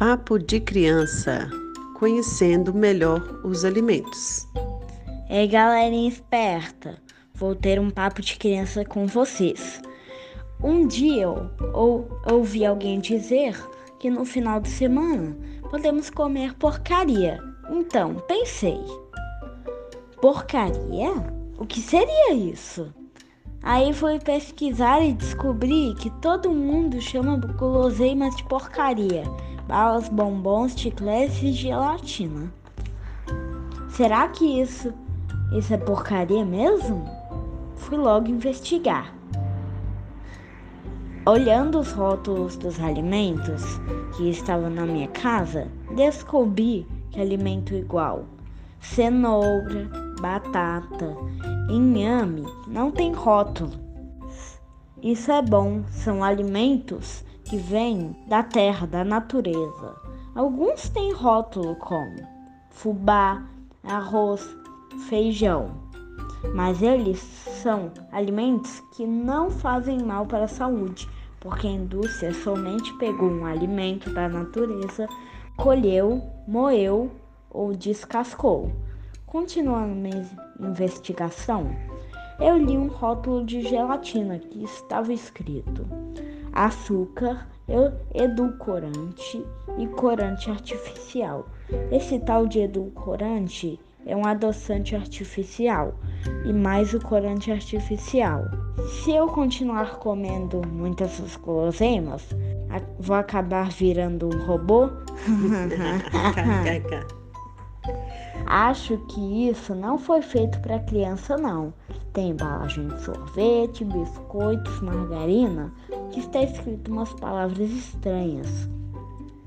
Papo de criança, conhecendo melhor os alimentos. Ei, galerinha esperta, vou ter um papo de criança com vocês. Um dia eu ou, ouvi alguém dizer que no final de semana podemos comer porcaria. Então pensei: porcaria? O que seria isso? Aí fui pesquisar e descobri que todo mundo chama guloseimas de porcaria balas, bombons, chicletes e gelatina. Será que isso, isso é porcaria mesmo? Fui logo investigar. Olhando os rótulos dos alimentos que estavam na minha casa, descobri que alimento igual cenoura, batata, inhame não tem rótulo. Isso é bom, são alimentos que vêm da terra, da natureza. Alguns têm rótulo como fubá, arroz, feijão, mas eles são alimentos que não fazem mal para a saúde, porque a indústria somente pegou um alimento da natureza, colheu, moeu ou descascou. Continuando minha investigação, eu li um rótulo de gelatina que estava escrito açúcar, edulcorante e corante artificial. Esse tal de edulcorante é um adoçante artificial e mais o corante artificial. Se eu continuar comendo muitas guloseimas, vou acabar virando um robô? Acho que isso não foi feito para criança não. Tem embalagem de sorvete, biscoitos, margarina, que está escrito umas palavras estranhas.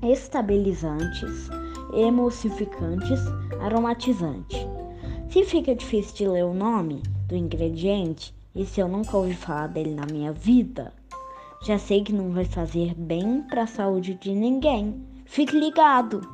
Estabilizantes, emulsificantes, aromatizante. Se fica difícil de ler o nome do ingrediente e se eu nunca ouvi falar dele na minha vida, já sei que não vai fazer bem para a saúde de ninguém. Fique ligado!